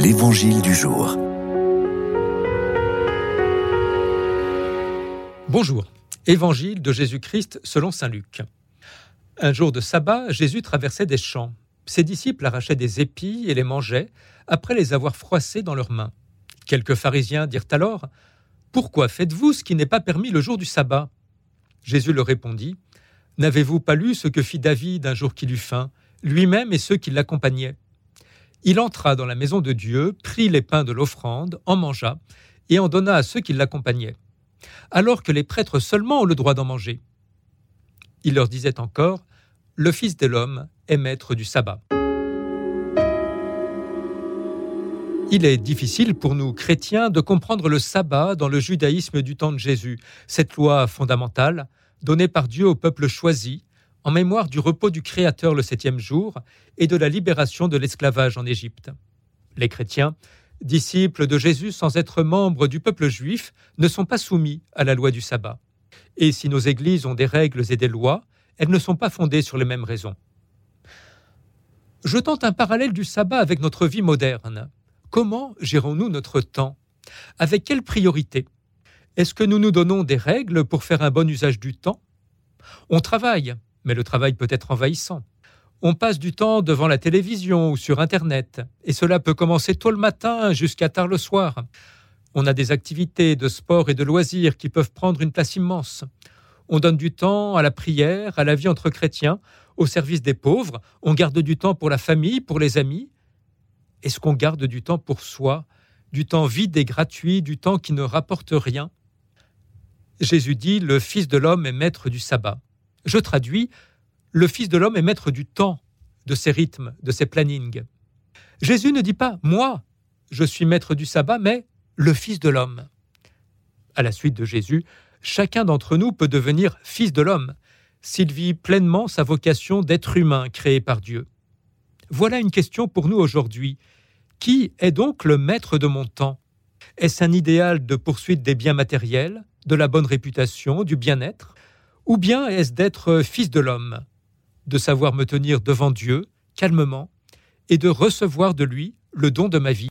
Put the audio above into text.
L'Évangile du jour. Bonjour. Évangile de Jésus-Christ selon Saint Luc. Un jour de sabbat, Jésus traversait des champs. Ses disciples arrachaient des épis et les mangeaient, après les avoir froissés dans leurs mains. Quelques pharisiens dirent alors Pourquoi faites-vous ce qui n'est pas permis le jour du sabbat? Jésus leur répondit N'avez-vous pas lu ce que fit David un jour qu'il eut faim, lui-même et ceux qui l'accompagnaient Il entra dans la maison de Dieu, prit les pains de l'offrande, en mangea, et en donna à ceux qui l'accompagnaient, alors que les prêtres seulement ont le droit d'en manger. Il leur disait encore Le Fils de l'homme est maître du sabbat. Il est difficile pour nous, chrétiens, de comprendre le sabbat dans le judaïsme du temps de Jésus, cette loi fondamentale donnée par Dieu au peuple choisi, en mémoire du repos du Créateur le septième jour et de la libération de l'esclavage en Égypte. Les chrétiens, disciples de Jésus sans être membres du peuple juif, ne sont pas soumis à la loi du sabbat. Et si nos églises ont des règles et des lois, elles ne sont pas fondées sur les mêmes raisons. Je tente un parallèle du sabbat avec notre vie moderne. Comment gérons-nous notre temps? Avec quelle priorité? Est-ce que nous nous donnons des règles pour faire un bon usage du temps? On travaille, mais le travail peut être envahissant. On passe du temps devant la télévision ou sur Internet, et cela peut commencer tôt le matin jusqu'à tard le soir. On a des activités de sport et de loisirs qui peuvent prendre une place immense. On donne du temps à la prière, à la vie entre chrétiens, au service des pauvres. On garde du temps pour la famille, pour les amis. Est-ce qu'on garde du temps pour soi, du temps vide et gratuit, du temps qui ne rapporte rien? Jésus dit, le Fils de l'homme est maître du sabbat. Je traduis, le Fils de l'homme est maître du temps, de ses rythmes, de ses plannings. Jésus ne dit pas, moi, je suis maître du sabbat, mais le Fils de l'homme. À la suite de Jésus, chacun d'entre nous peut devenir Fils de l'homme s'il vit pleinement sa vocation d'être humain créé par Dieu. Voilà une question pour nous aujourd'hui. Qui est donc le maître de mon temps? Est-ce un idéal de poursuite des biens matériels, de la bonne réputation, du bien-être? Ou bien est-ce d'être fils de l'homme, de savoir me tenir devant Dieu calmement et de recevoir de lui le don de ma vie?